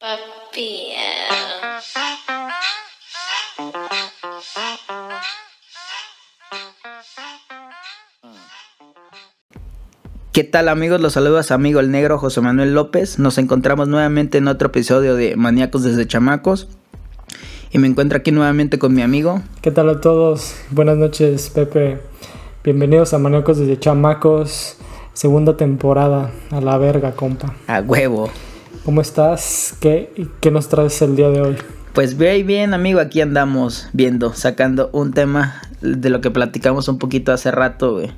Papi. ¿Qué tal amigos? Los saludos amigo el negro José Manuel López. Nos encontramos nuevamente en otro episodio de Maníacos desde Chamacos. Y me encuentro aquí nuevamente con mi amigo. ¿Qué tal a todos? Buenas noches, Pepe. Bienvenidos a Maníacos desde Chamacos, segunda temporada. A la verga, compa. A huevo. ¿Cómo estás? ¿Qué, qué nos traes el día de hoy? Pues bien, bien amigo, aquí andamos viendo, sacando un tema de lo que platicamos un poquito hace rato, güey.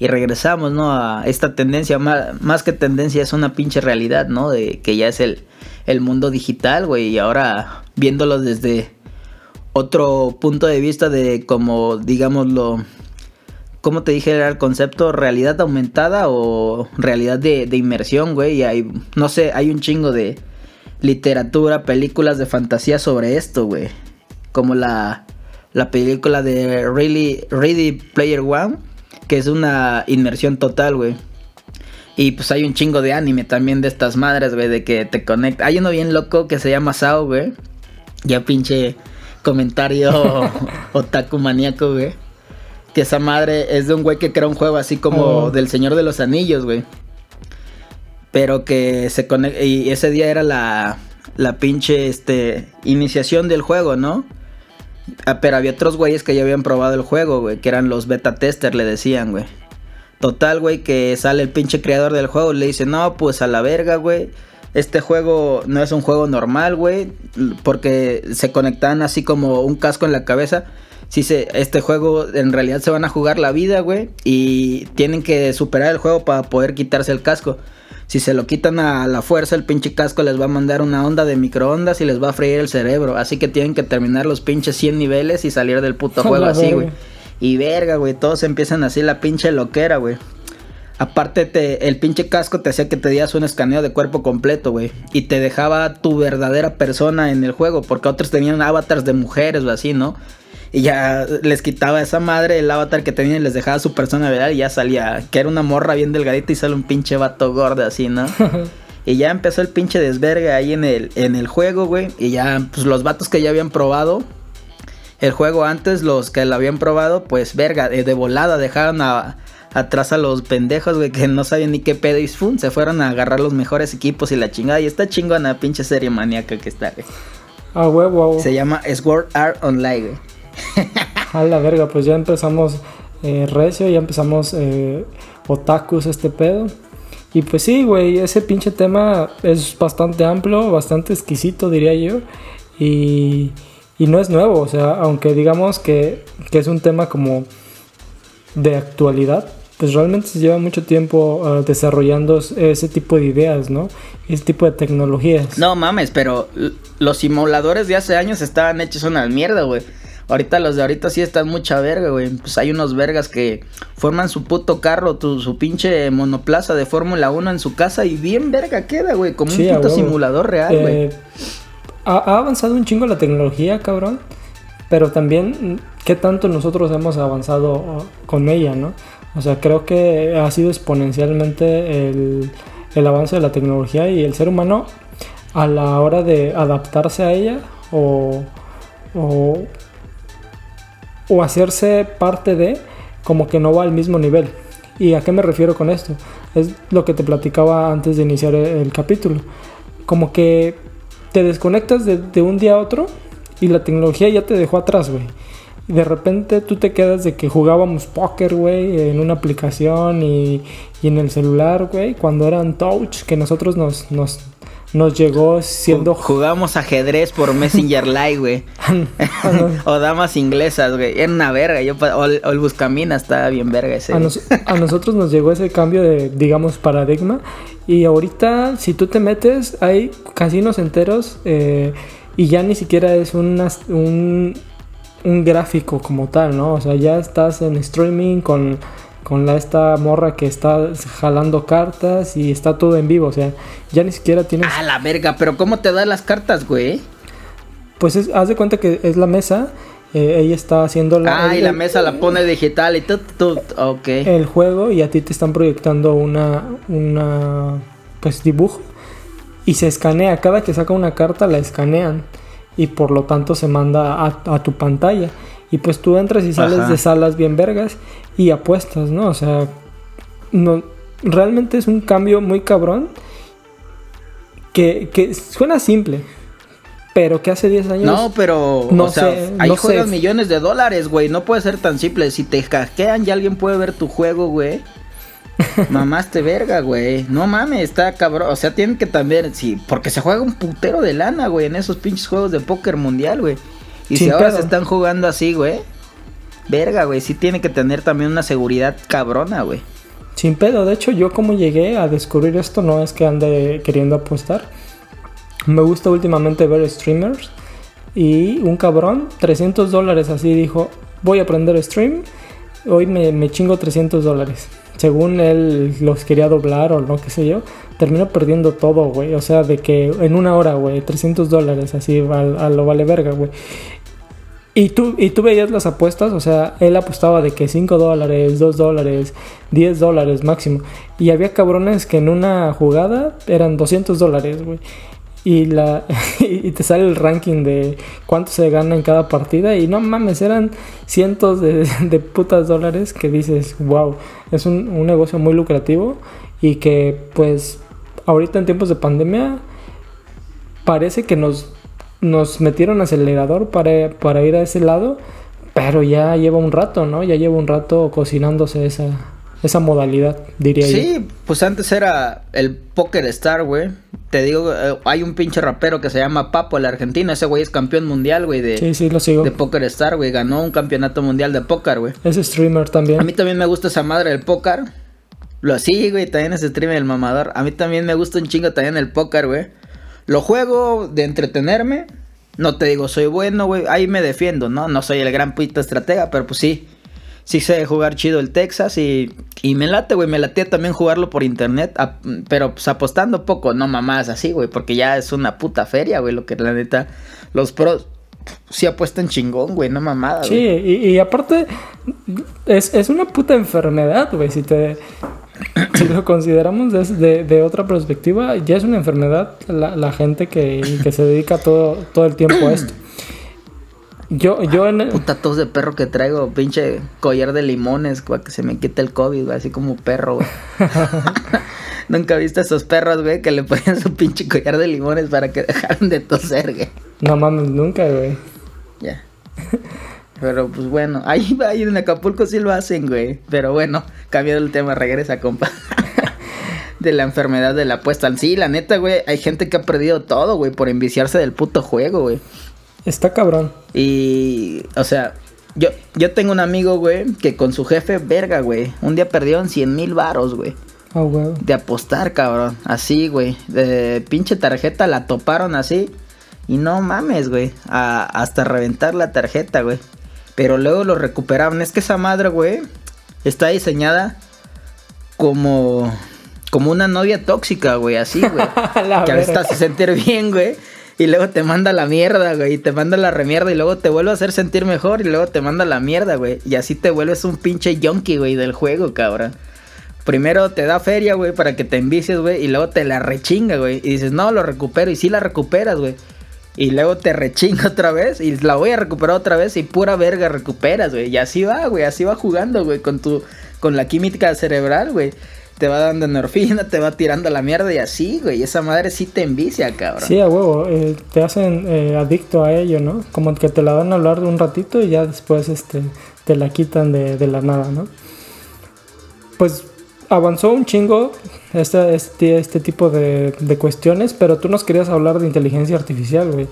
Y regresamos, ¿no? A esta tendencia, más, que tendencia es una pinche realidad, ¿no? De que ya es el, el mundo digital, güey. Y ahora viéndolo desde otro punto de vista de como, digámoslo, ¿cómo te dije era el concepto? ¿Realidad aumentada o realidad de, de inmersión, güey? Y hay, no sé, hay un chingo de literatura, películas de fantasía sobre esto, güey. Como la, la película de Really, Ready Player One que es una inmersión total, güey. Y pues hay un chingo de anime también de estas madres, güey, de que te conecta. Hay uno bien loco que se llama Sao, güey. Ya pinche comentario otaku maníaco, güey. Que esa madre es de un güey que crea un juego así como oh. del Señor de los Anillos, güey. Pero que se conecta. Y ese día era la, la pinche este, iniciación del juego, ¿no? Ah, pero había otros güeyes que ya habían probado el juego, güey, que eran los beta tester, le decían, güey. Total, güey, que sale el pinche creador del juego y le dice, no, pues a la verga, güey. Este juego no es un juego normal, güey, porque se conectan así como un casco en la cabeza. Si se, este juego en realidad se van a jugar la vida, güey, y tienen que superar el juego para poder quitarse el casco. Si se lo quitan a la fuerza, el pinche casco les va a mandar una onda de microondas y les va a freír el cerebro. Así que tienen que terminar los pinches 100 niveles y salir del puto juego así, güey. Y verga, güey, todos empiezan así la pinche loquera, güey. Aparte, te, el pinche casco te hacía que te dieras un escaneo de cuerpo completo, güey. Y te dejaba tu verdadera persona en el juego. Porque otros tenían avatars de mujeres o así, ¿no? Y ya les quitaba esa madre el avatar que tenían y les dejaba su persona real y ya salía, que era una morra bien delgadita y sale un pinche vato gordo así, ¿no? y ya empezó el pinche desvergue ahí en el, en el juego, güey. Y ya, pues los vatos que ya habían probado el juego antes, los que lo habían probado, pues verga, de, volada dejaron atrás a los pendejos, güey, que no sabían ni qué pedo y ¡fum! se fueron a agarrar los mejores equipos y la chingada. Y está chingona pinche serie maníaca que está, güey. Ah, huevo, Se llama Sword Art Online, güey. A la verga, pues ya empezamos eh, recio, ya empezamos eh, otakus este pedo. Y pues sí, güey, ese pinche tema es bastante amplio, bastante exquisito, diría yo. Y, y no es nuevo, o sea, aunque digamos que, que, es un tema como de actualidad, pues realmente se lleva mucho tiempo uh, desarrollando ese tipo de ideas, ¿no? Ese tipo de tecnologías. No mames, pero los simuladores de hace años estaban hechos una mierda, güey. Ahorita los de ahorita sí están mucha verga, güey. Pues hay unos vergas que forman su puto carro, su pinche monoplaza de Fórmula 1 en su casa y bien verga queda, güey. Como un puto simulador real, güey. Eh, ha, avanzado un chingo la tecnología, cabrón. Pero también, ¿qué tanto nosotros hemos avanzado uh, con ella, no? O sea, creo que ha sido exponencialmente el, el avance de la tecnología y el ser humano a la hora de adaptarse a ella o, o o hacerse parte de como que no va al mismo nivel. ¿Y a qué me refiero con esto? Es lo que te platicaba antes de iniciar el, capítulo. Como que te desconectas de, un día a otro y la tecnología ya te dejó atrás, güey. De repente tú te quedas de que jugábamos póker, güey, en una aplicación y, y, en el celular, güey, cuando eran touch, que nosotros nos, nos, nos llegó siendo... Jugamos ajedrez por Messenger Live, güey. o damas inglesas, güey. Era una verga. Yo, o, el, Buscamina estaba bien verga ese. A, a, nosotros nos llegó ese cambio de, digamos, paradigma. Y ahorita, si tú te metes, hay casinos enteros eh, y ya ni siquiera es un, un gráfico como tal, ¿no? O sea, ya estás en streaming con con la esta morra que está jalando cartas y está todo en vivo, o sea, ya ni siquiera tienes... Ah, la verga, pero ¿cómo te da las cartas, güey? Pues haz de cuenta que es la mesa, eh, ella está haciendo la... Ah, y la mesa la pone digital y todo, todo, ok. El juego y a ti te están proyectando una, una, pues dibujo y se escanea, cada que saca una carta la escanean y por lo tanto se manda a, a tu pantalla. Y pues tú entras y sales de salas bien vergas y apuestas, ¿no? O sea, no, realmente es un cambio muy cabrón que, que suena simple, pero que hace 10 años. No, pero. No o sé. Sea, ahí no juegas millones de dólares, güey. No puede ser tan simple. Si te hackean y alguien puede ver tu juego, güey. Mamaste verga, güey. No mames, está cabrón. O sea, tienen que también. Sí, porque se juega un putero de lana, güey, en esos pinches juegos de póker mundial, güey. Y si ahora se están jugando así, güey. Verga, güey. Sí tiene que tener también una seguridad cabrona, güey. Sin pedo. De hecho, yo como llegué a descubrir esto, no es que ande queriendo apostar. Me gusta últimamente ver streamers. Y un cabrón, 300 dólares así dijo, voy a aprender stream. Hoy me, me chingo 300 dólares. Según él los quería doblar o no, qué sé yo terminó perdiendo todo, güey. O sea, de que en una hora, güey, 300 dólares, así a, lo vale verga, güey. Y tú, y tú veías las apuestas, o sea, él apostaba de que 5 dólares, 2 dólares, 10 dólares máximo. Y había cabrones que en una jugada eran 200 dólares, güey. Y, la, y te sale el ranking de cuánto se gana en cada partida. Y no mames, eran cientos de, de putas dólares que dices, wow, es un, un negocio muy lucrativo. Y que pues ahorita en tiempos de pandemia parece que nos nos metieron acelerador para, para ir a ese lado, pero ya lleva un rato, ¿no? Ya lleva un rato cocinándose esa, esa modalidad, diría yo. Sí, pues antes era el Poker Star, güey. Te digo, eh, hay un pinche rapero que se llama Papo, el argentino. Ese güey es campeón mundial, güey, de, sí, sí, lo sigo. de Poker Star, güey. Ganó un campeonato mundial de póker, güey. Es streamer también. A mí también me gusta esa madre del póker. Lo así, güey, también es streamer el mamador. A mí también me gusta un chingo también el póker, güey. Lo juego de entretenerme. No te digo, soy bueno, güey. Ahí me defiendo, ¿no? No soy el gran pita estratega, pero pues sí. Sí sé jugar chido el Texas y, y me late, güey. Me late también jugarlo por internet. pero pues apostando poco, no mamás así, güey. Porque ya es una puta feria, güey. Lo que la neta. Los pros sí apuestan chingón, güey. No mamada, Sí, y, aparte. Es, es una puta enfermedad, güey. Si te si lo consideramos desde de otra perspectiva, ya es una enfermedad la, gente que, se dedica todo, todo el tiempo a esto. Yo, yo en Puta tos de perro que traigo, pinche collar de limones, para que se me quite el COVID, así como perro, güey. Nunca viste a esos perros, güey, que le ponían su pinche collar de limones para que dejaran de toser, güey. No mames, nunca, güey. Ya. Pero pues bueno, ahí, ahí en Acapulco sí lo hacen, güey. Pero bueno, cambiando el tema, regresa, compa. de la enfermedad de la apuesta. Sí, la neta, güey, hay gente que ha perdido todo, güey, por enviciarse del puto juego, güey. Está cabrón. Y, o sea, yo, yo tengo un amigo, güey, que con su jefe, verga, güey, un día perdieron 100 mil varos, güey. Oh, güey. De apostar, cabrón. Así, güey. De pinche tarjeta la toparon así. Y no mames, güey. hasta reventar la tarjeta, güey. Pero luego lo recuperaban. Es que esa madre, güey, está diseñada como como una novia tóxica, güey, así, güey. que a veces te hace sentir bien, güey. Y luego te manda la mierda, güey. Y te manda la remierda. Y luego te vuelve a hacer sentir mejor. Y luego te manda la mierda, güey. Y así te vuelves un pinche yonki, güey, del juego, cabrón. Primero te da feria, güey, para que te envicies, güey. Y luego te la rechinga, güey. Y dices, no, lo recupero. Y sí la recuperas, güey y luego te rechinga otra vez y la voy a recuperar otra vez y pura verga recuperas, güey. Y así va, güey, así va jugando, güey, con tu con la química cerebral, güey. Te va dando endorfina, te va tirando la mierda y así, güey. Esa madre sí te envicia, cabrón. Sí, a huevo. Eh, te hacen eh, adicto a ello, ¿no? Como que te la dan a hablar de un ratito y ya después este, te la quitan de, de la nada, ¿no? Pues avanzó un chingo este, este, este tipo de, de cuestiones, pero tú nos querías hablar de inteligencia artificial, güey.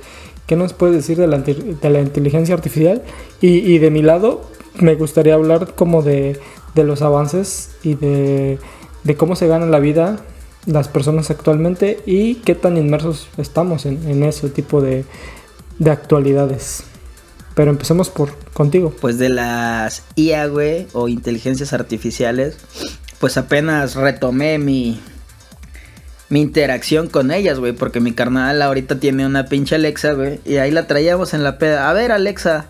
¿Qué nos puedes decir de la, de la inteligencia artificial? Y, y de mi lado, me gustaría hablar como de, de los avances y de, de cómo se gana la vida las personas actualmente y qué tan inmersos estamos en, en ese tipo de, de actualidades. Pero empecemos por contigo. Pues de las IA, güey, o inteligencias artificiales, pues apenas retomé mi, mi interacción con ellas, güey, porque mi carnal ahorita tiene una pinche Alexa, güey, y ahí la traíamos en la peda. A ver, Alexa,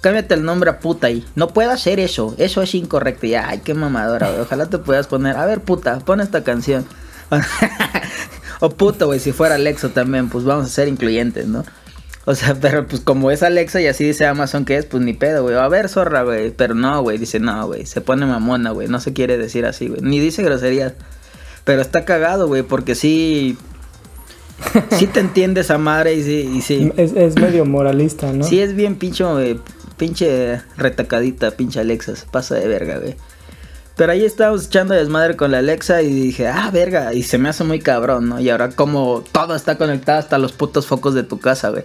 cámbiate el nombre a puta y no puedo hacer eso, eso es incorrecto. Y ay, qué mamadora, güey, ojalá te puedas poner, a ver, puta, pon esta canción. o puta, güey, si fuera Alexa también, pues vamos a ser incluyentes, ¿no? O sea, pero pues como es Alexa y así dice Amazon que es, pues ni pedo, güey. A ver, zorra, güey. Pero no, güey. Dice, no, güey. Se pone mamona, güey. No se quiere decir así, güey. Ni dice groserías. Pero está cagado, güey. Porque sí... Sí te entiende esa madre y sí... Y sí. Es, es medio moralista, ¿no? Sí es bien pinche, güey. Pinche retacadita, pinche Alexa. Se pasa de verga, güey. Pero ahí estábamos echando desmadre con la Alexa y dije, ah, verga. Y se me hace muy cabrón, ¿no? Y ahora como todo está conectado hasta los putos focos de tu casa, güey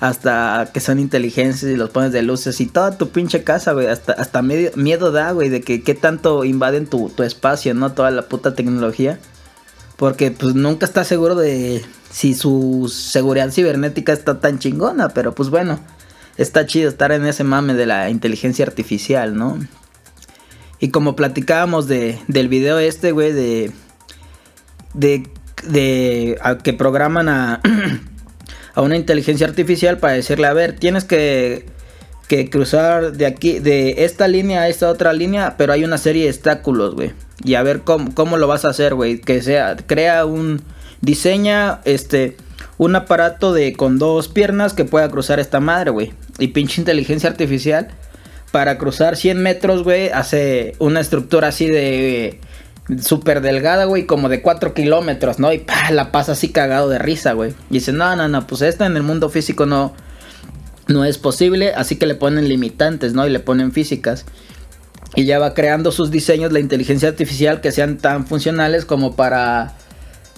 hasta que son inteligentes y los pones de luces y toda tu pinche casa, güey, hasta, hasta miedo da, güey, de que qué tanto invaden tu, tu espacio, ¿no? Toda la puta tecnología. Porque pues nunca estás seguro de si su seguridad cibernética está tan chingona, pero pues bueno, está chido estar en ese mame de la inteligencia artificial, ¿no? Y como platicábamos de, del video este, güey, de, de, de, a que programan a... a una inteligencia artificial para decirle, a ver, tienes que, que cruzar de aquí, de esta línea a esta otra línea, pero hay una serie de obstáculos, güey. Y a ver cómo, cómo lo vas a hacer, güey. Que sea, crea un, diseña, este, un aparato de con dos piernas que pueda cruzar esta madre, güey. Y pinche inteligencia artificial, para cruzar 100 metros, güey, hace una estructura así de... Súper delgada, güey, como de 4 kilómetros, ¿no? Y pa, la pasa así cagado de risa, güey. Y dice, no, no, no, pues esto en el mundo físico no, no es posible, así que le ponen limitantes, ¿no? Y le ponen físicas. Y ya va creando sus diseños la inteligencia artificial que sean tan funcionales como para,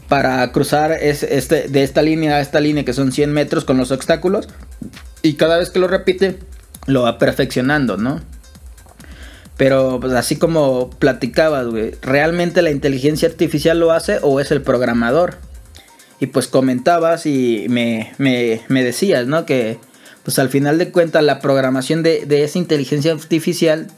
para cruzar es, este, de esta línea a esta línea que son 100 metros con los obstáculos. Y cada vez que lo repite, lo va perfeccionando, ¿no? Pero pues así como platicabas, güey, ¿realmente la inteligencia artificial lo hace o es el programador? Y pues comentabas y me, me, me decías, ¿no? Que pues al final de cuentas la programación de, de, esa inteligencia artificial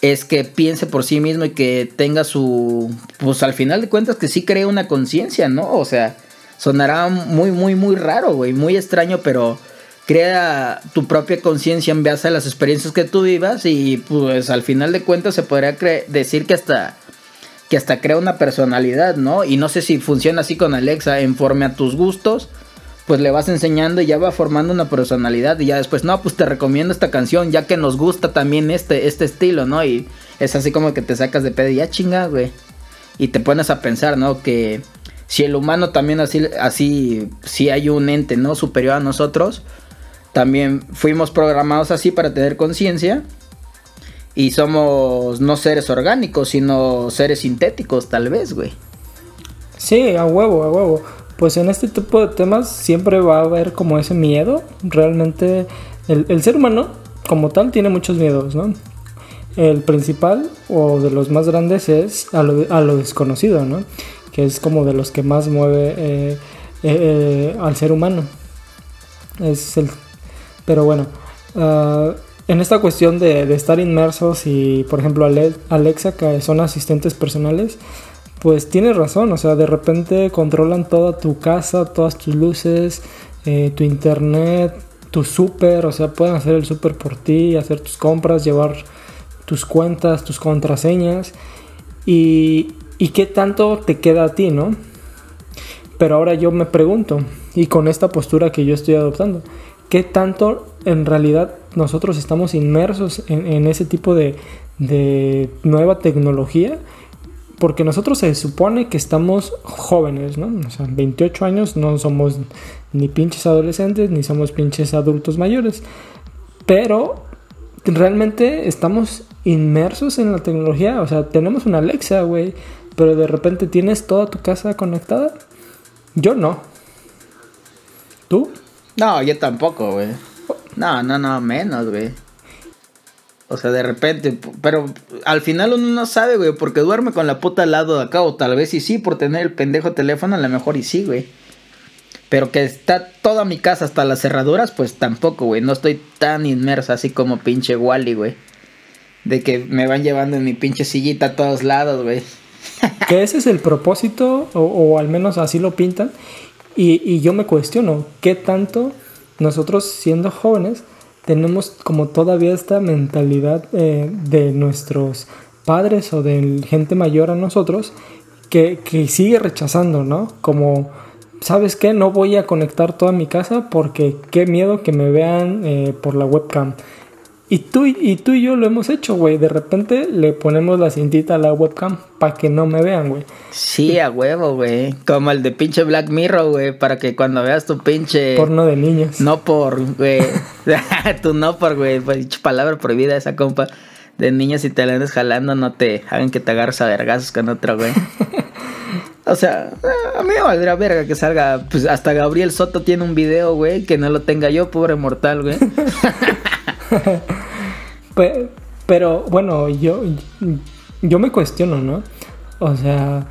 es que piense por sí mismo y que tenga su... Pues al final de cuentas que sí cree una conciencia, ¿no? O sea, sonará muy, muy, muy raro, güey, muy extraño, pero crea tu propia conciencia en base a las experiencias que tú vivas y pues al final de cuentas se podría decir que hasta que hasta crea una personalidad, ¿no? Y no sé si funciona así con Alexa, conforme a tus gustos, pues le vas enseñando y ya va formando una personalidad y ya después, no, pues te recomiendo esta canción, ya que nos gusta también este, este estilo, ¿no? Y es así como que te sacas de pedo y ya chinga, güey. Y te pones a pensar, ¿no? Que si el humano también así, así, si hay un ente, ¿no? Superior a nosotros, también fuimos programados así para tener conciencia. Y somos no seres orgánicos, sino seres sintéticos, tal vez, güey. Sí, a huevo, a huevo. Pues en este tipo de temas siempre va a haber como ese miedo. Realmente el, el ser humano como tal tiene muchos miedos, ¿no? El principal o de los más grandes es a lo, a lo desconocido, ¿no? Que es como de los que más mueve eh, eh, al ser humano. Es el... Pero bueno, uh, en esta cuestión de, estar inmersos y, por ejemplo, Ale Alexa, que son asistentes personales, pues tienes razón, o sea, de repente controlan toda tu casa, todas tus luces, eh, tu internet, tu súper, o sea, pueden hacer el súper por ti, hacer tus compras, llevar tus cuentas, tus contraseñas y, y qué tanto te queda a ti, ¿no? Pero ahora yo me pregunto, y con esta postura que yo estoy adoptando, ¿qué tanto en realidad nosotros estamos inmersos en, ese tipo de, de nueva tecnología? porque nosotros se supone que estamos jóvenes, ¿no? O sea, 28 años no somos ni pinches adolescentes ni somos pinches adultos mayores. Pero realmente estamos inmersos en la tecnología. O sea, tenemos una Alexa, güey, pero de repente tienes toda tu casa conectada. Yo no. ¿Tú? No, yo tampoco, güey. No, no, no, menos, güey. O sea, de repente, pero al final uno no sabe, güey, porque duerme con la puta al lado de acá, o tal vez y sí, por tener el pendejo teléfono, a lo mejor y sí, güey. Pero que está toda mi casa hasta las cerraduras, pues tampoco, güey. No estoy tan inmersa así como pinche Wally, güey. De que me van llevando en mi pinche sillita a todos lados, güey. que ese es el propósito, o, al menos así lo pintan. Y, y yo me cuestiono, ¿qué tanto nosotros siendo jóvenes tenemos como todavía esta mentalidad eh, de nuestros padres o de gente mayor a nosotros que, que sigue rechazando, ¿no? Como ¿sabes qué? No voy a conectar toda mi casa porque qué miedo que me vean eh, por la webcam. Y tú, y tú y yo lo hemos hecho, güey. De repente le ponemos la cintita a la webcam para que no me vean, güey. Sí, a huevo, güey. Como el de pinche Black Mirror, güey. Para que cuando veas tu pinche... Porno de niños. No por, güey. tu no por, güey. Pues, palabra prohibida esa compa. De niños y te la andes jalando, no te hagan que te agarres a vergazos con otro, güey. O sea, a mí me valdría verga que salga. Pues hasta Gabriel Soto tiene un video, güey, que no lo tenga yo, pobre mortal, güey. pero, bueno, yo, yo me cuestiono, ¿no? O sea,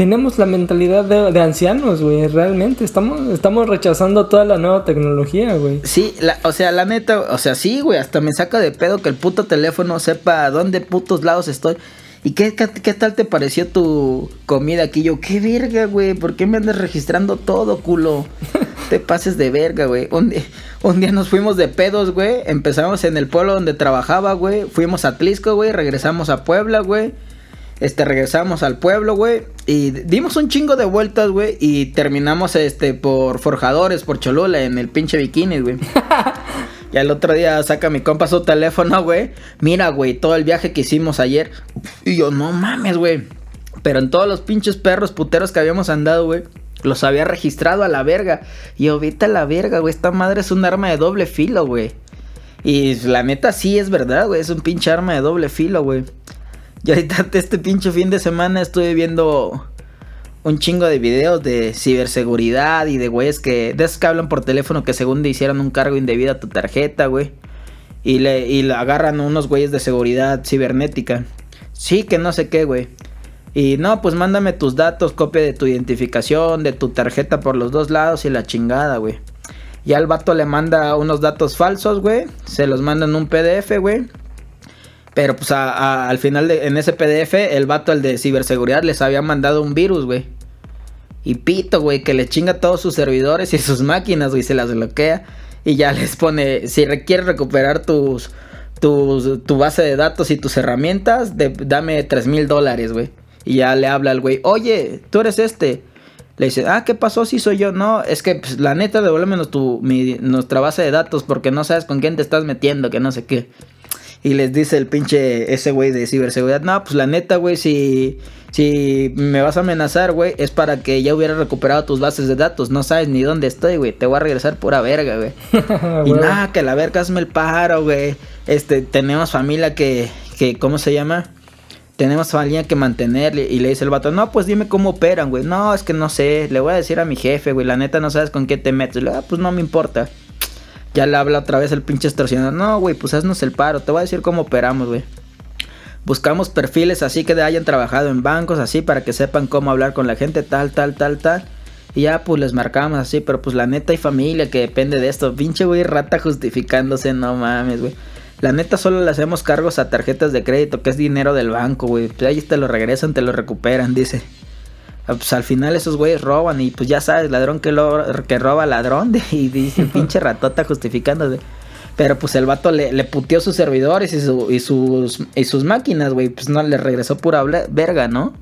tenemos la mentalidad de, ancianos, güey, realmente. Estamos, estamos rechazando toda la nueva tecnología, güey. Sí, o sea, la neta, o sea, sí, güey, hasta me saca de pedo que el puto teléfono sepa dónde putos lados estoy. ¿Y qué, qué, tal te pareció tu comida aquí? Yo, qué verga, güey. ¿Por qué me andas registrando todo, culo? te pases de verga, güey. Un, un, día nos fuimos de pedos, güey. Empezamos en el pueblo donde trabajaba, güey. Fuimos a Tlisco, güey. Regresamos a Puebla, güey. Este, regresamos al pueblo, güey. Y dimos un chingo de vueltas, güey. Y terminamos, este, por Forjadores, por Cholula, en el pinche bikini, güey. Y al otro día saca mi compa su teléfono, güey. Mira, güey, todo el viaje que hicimos ayer. Y yo, no mames, güey. Pero en todos los pinches perros puteros que habíamos andado, güey. Los había registrado a la verga. Y yo, vete a la verga, güey. Esta madre es un arma de doble filo, güey. Y la neta sí es verdad, güey. Es un pinche arma de doble filo, güey. Y ahorita este pinche fin de semana estuve viendo un chingo de videos de ciberseguridad y de güeyes que. De esos que hablan por teléfono que según te hicieron un cargo indebido a tu tarjeta, güey. Y le, y le agarran unos güeyes de seguridad cibernética. Sí, que no sé qué, güey. Y no, pues mándame tus datos, copia de tu identificación, de tu tarjeta por los dos lados y la chingada, güey. Y al vato le manda unos datos falsos, güey. Se los manda en un PDF, güey. Pero pues al final de, en ese PDF, el vato, el de ciberseguridad, les había mandado un virus, güey. Y pito, güey, que le chinga todos sus servidores y sus máquinas, güey, se las bloquea. Y ya les pone, si requiere recuperar tus, tus, tu base de datos y tus herramientas, dame 3 mil dólares, güey. Y ya le habla al güey, oye, tú eres este. Le dice, ah, ¿qué pasó si soy yo? No, es que pues, la neta devuélvenos tu, nuestra base de datos porque no sabes con quién te estás metiendo, que no sé qué. Y les dice el pinche ese güey de ciberseguridad, no, pues la neta, güey, si, si me vas a amenazar, güey, es para que ya hubiera recuperado tus bases de datos. No sabes ni dónde estoy, güey. Te voy a regresar pura verga, güey. y nada, que la verga hazme el pájaro, güey. Este, tenemos familia que, que, ¿cómo se llama? Tenemos familia que mantener. Y le dice el vato, no, pues dime cómo operan, güey. No, es que no sé. Le voy a decir a mi jefe, güey. La neta no sabes con qué te metes. Le, ah, pues no me importa. Ya le habla otra vez el pinche extorsionador. No, güey, pues haznos el paro. Te voy a decir cómo operamos, güey. Buscamos perfiles así que hayan trabajado en bancos, así para que sepan cómo hablar con la gente, tal, tal, tal, tal. Y ya pues les marcamos así, pero pues la neta hay familia que depende de esto. Pinche güey, rata justificándose, no mames, güey. La neta solo le hacemos cargos a tarjetas de crédito, que es dinero del banco, güey. Pues ahí te lo regresan, te lo recuperan, dice. Ah, pues al final esos güeyes roban y pues ya sabes, ladrón que, lo, que roba ladrón y dice pinche ratota justificándose. Pero pues el vato le, le puteó sus servidores y, y, sus, y sus máquinas, güey. Pues no, le regresó pura verga, ¿no?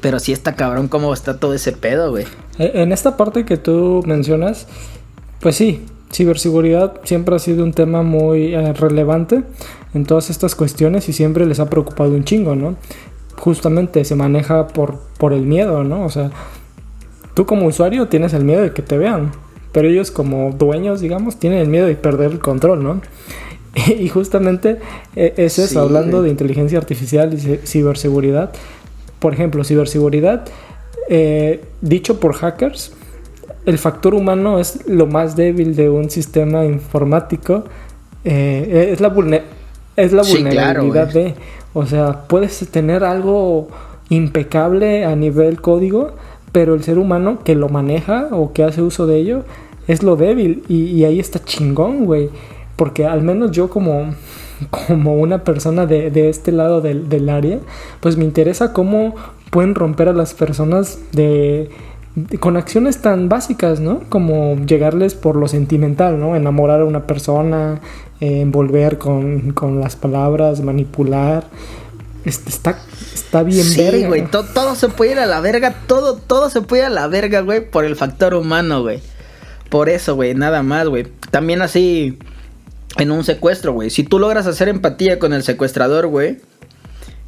Pero sí está cabrón cómo está todo ese pedo, güey. E, en esta parte que tú mencionas, pues sí, ciberseguridad siempre ha sido un tema muy eh, relevante en todas estas cuestiones y siempre les ha preocupado un chingo, ¿no? Justamente se maneja por, por el miedo, ¿no? O sea, tú como usuario tienes el miedo de que te vean, pero ellos como dueños, digamos, tienen el miedo de perder el control, ¿no? y justamente eh, es eso, hablando de inteligencia artificial y ciberseguridad. Por ejemplo, ciberseguridad, eh, dicho por hackers, el factor humano es lo más débil de un sistema informático. Eh, es la, es la vulnerabilidad de... O sea, puedes tener algo impecable a nivel código, pero el ser humano que lo maneja o que hace uso de ello es lo débil. Y, ahí está chingón, güey. Porque al menos yo como, como una persona de, de este lado del, del, área, pues me interesa cómo pueden romper a las personas de, con acciones tan básicas, ¿no? Como llegarles por lo sentimental, ¿no? Enamorar a una persona, eh, envolver con, con, las palabras, manipular. Este, está, está bien sí, güey, todo se puede ir a la verga, todo, todo se puede ir a la verga, güey, por el factor humano, güey. Por eso, güey, nada más, güey. También así, en un secuestro, güey. Si tú logras hacer empatía con el secuestrador, güey,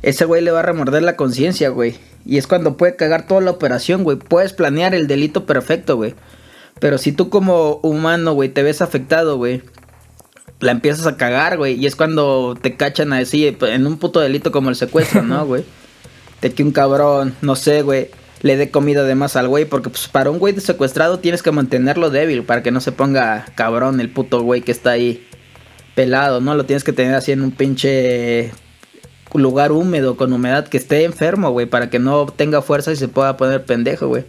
ese güey le va a remorder la conciencia, güey. Y es cuando puede cagar toda la operación, güey. Puedes planear el delito perfecto, güey. Pero si tú como humano, güey, te ves afectado, güey, la empiezas a cagar, güey. Y es cuando te cachan a decir, en un puto delito como el secuestro, ¿no, güey? De que un cabrón, no sé, güey, le dé comida de más al güey. Porque pues para un güey secuestrado tienes que mantenerlo débil para que no se ponga cabrón el puto güey que está ahí pelado, ¿no? Lo tienes que tener así en un pinche lugar húmedo, con humedad, que esté enfermo, güey, para que no tenga fuerza y se pueda poner pendejo, güey.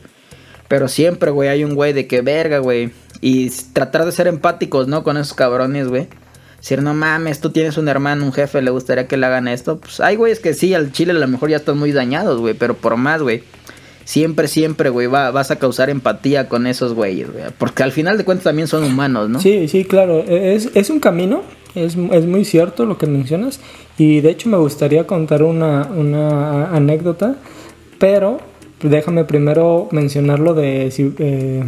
Pero siempre, güey, hay un güey de que verga, güey. Y tratar de ser empáticos, ¿no? Con esos cabrones, güey. Decir, no mames, tú tienes un hermano, un jefe, le gustaría que le hagan esto. Pues hay güeyes que sí, al chile a lo mejor ya están muy dañados, güey. Pero por más, güey. Siempre, siempre, güey, va, vas a causar empatía con esos güeyes, güey. Porque al final de cuentas también son humanos, ¿no? Sí, sí, claro. E, es, es un camino es, muy cierto lo que mencionas y de hecho me gustaría contar una, anécdota, pero déjame primero mencionar lo de eh,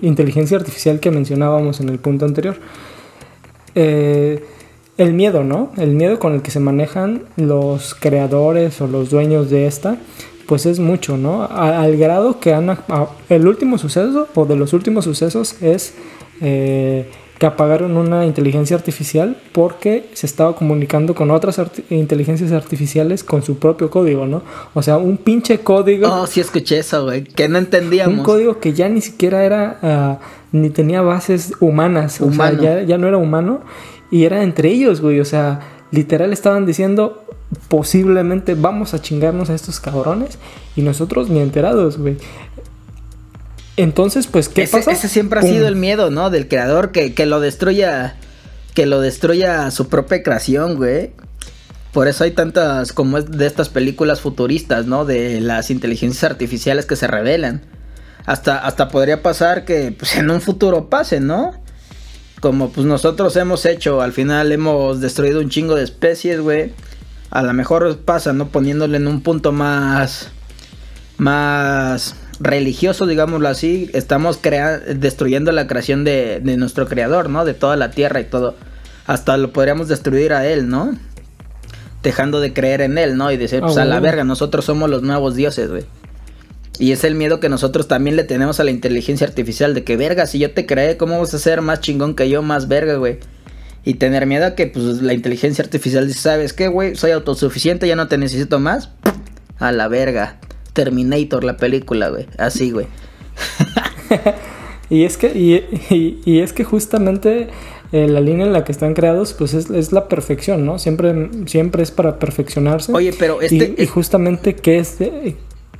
inteligencia artificial que mencionábamos en el punto anterior. Eh, el miedo, ¿no? El miedo con el que se manejan los creadores o los dueños de esta, pues es mucho, ¿no? al grado que han... el último suceso o de los últimos sucesos es... Eh, que apagaron una inteligencia artificial porque se estaba comunicando con otras inteligencias artificiales con su propio código, ¿no? O sea, un pinche código. Oh, sí escuché eso, güey, que no entendíamos. Un código que ya ni siquiera era, ah, ni tenía bases humanas, o sea, ya, ya no era humano y era entre ellos, güey, o sea, literal estaban diciendo posiblemente vamos a chingarnos a estos cabrones y nosotros ni enterados, güey. Entonces, pues, ¿qué ese, pasa? Ese siempre ha sido el miedo, ¿no? Del creador que, que lo destruya. Que lo destruya su propia creación, güey. Por eso hay tantas como de estas películas futuristas, ¿no? De las inteligencias artificiales que se revelan. Hasta, hasta podría pasar que pues, en un futuro pase, ¿no? Como pues nosotros hemos hecho, al final hemos destruido un chingo de especies, güey. A lo mejor pasa, ¿no? Poniéndole en un punto más... Más religioso, digámoslo así, estamos destruyendo la creación de, nuestro creador, ¿no? De toda la tierra y todo. Hasta lo podríamos destruir a él, ¿no? Dejando de creer en él, ¿no? Y decir, pues a la verga, nosotros somos los nuevos dioses, güey. Y es el miedo que nosotros también le tenemos a la inteligencia artificial, de que verga, si yo te creé, ¿cómo vas a ser más chingón que yo, más verga, güey? Y tener miedo a que pues la inteligencia artificial dice, ¿sabes qué, güey? Soy autosuficiente, ya no te necesito más. A la verga. Terminator, la película, güey. Así, güey. y es que, y, es que justamente eh, la línea en la que están creados, pues es, la perfección, ¿no? Siempre, siempre es para perfeccionarse. Oye, pero este. Y, justamente, ¿qué es,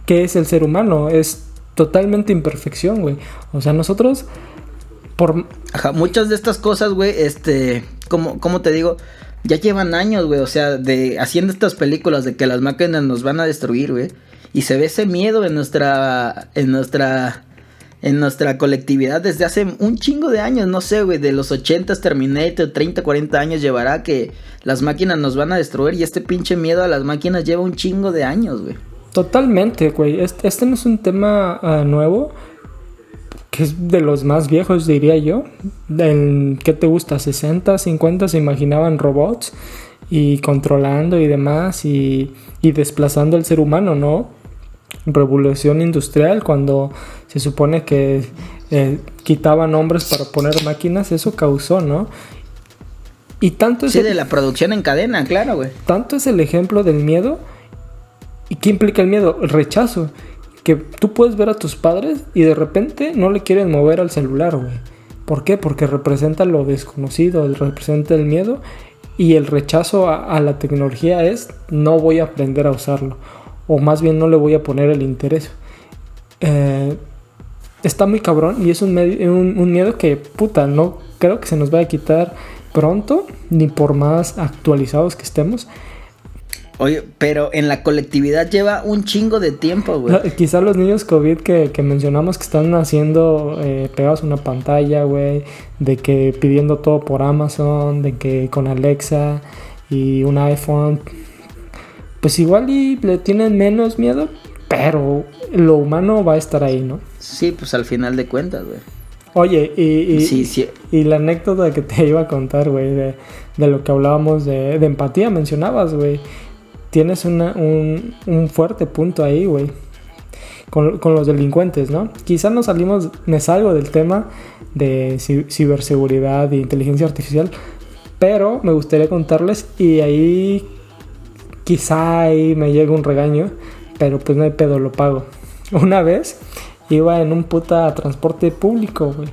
¿qué es el ser humano? Es totalmente imperfección, güey. O sea, nosotros. Por... Ajá, muchas de estas cosas, güey, este. Como, como te digo, ya llevan años, güey. O sea, de haciendo estas películas de que las máquinas nos van a destruir, güey. Y se ve ese miedo en nuestra, en nuestra, en nuestra colectividad desde hace un chingo de años, no sé, güey, de los 80 Terminator, 30, 40 años llevará que las máquinas nos van a destruir y este pinche miedo a las máquinas lleva un chingo de años, güey. Totalmente, güey. Este, este no es un tema ah, nuevo, que es de los más viejos, diría yo. En, ¿Qué te gusta? 60, 50 se imaginaban robots y controlando y demás y, y desplazando al ser humano, ¿no? Revolución industrial, cuando se supone que eh, quitaban hombres para poner máquinas, eso causó, ¿no? Y tanto es, Sí, el, de la producción en cadena, claro, güey. tanto es el ejemplo del miedo. ¿Y qué implica el miedo? El rechazo. Que tú puedes ver a tus padres y de repente no le quieren mover al celular, güey. ¿Por qué? Porque representa lo desconocido, representa el miedo y el rechazo a, a la tecnología es no voy a aprender a usarlo. O más bien no le voy a poner el interés. Eh, está muy cabrón y es un, medio- un, un miedo que, puta, no creo que se nos vaya a quitar pronto, ni por más actualizados que estemos. Oye, pero en la colectividad lleva un chingo de tiempo, güey. No, quizá los niños COVID que, que mencionamos que están haciendo eh, pegados a una pantalla, güey, de que pidiendo todo por Amazon, de que con Alexa y un iPhone, pues igual y le tienen menos miedo, pero lo humano va a estar ahí, ¿no? Sí, pues al final de cuentas, güey. Oye, y, y, Sí, sí. y la anécdota que te iba a contar, güey, de, de lo que hablábamos de, de empatía, mencionabas, güey. Tienes una- un, un fuerte punto ahí, güey. Con, con los delincuentes, ¿no? Quizá nos salimos, me salgo del tema de ci- ciberseguridad e inteligencia artificial, pero me gustaría contarles y ahí quizá ahí me llega un regaño, pero pues no hay pedo, lo pago. Una vez iba en un puta transporte público, güey.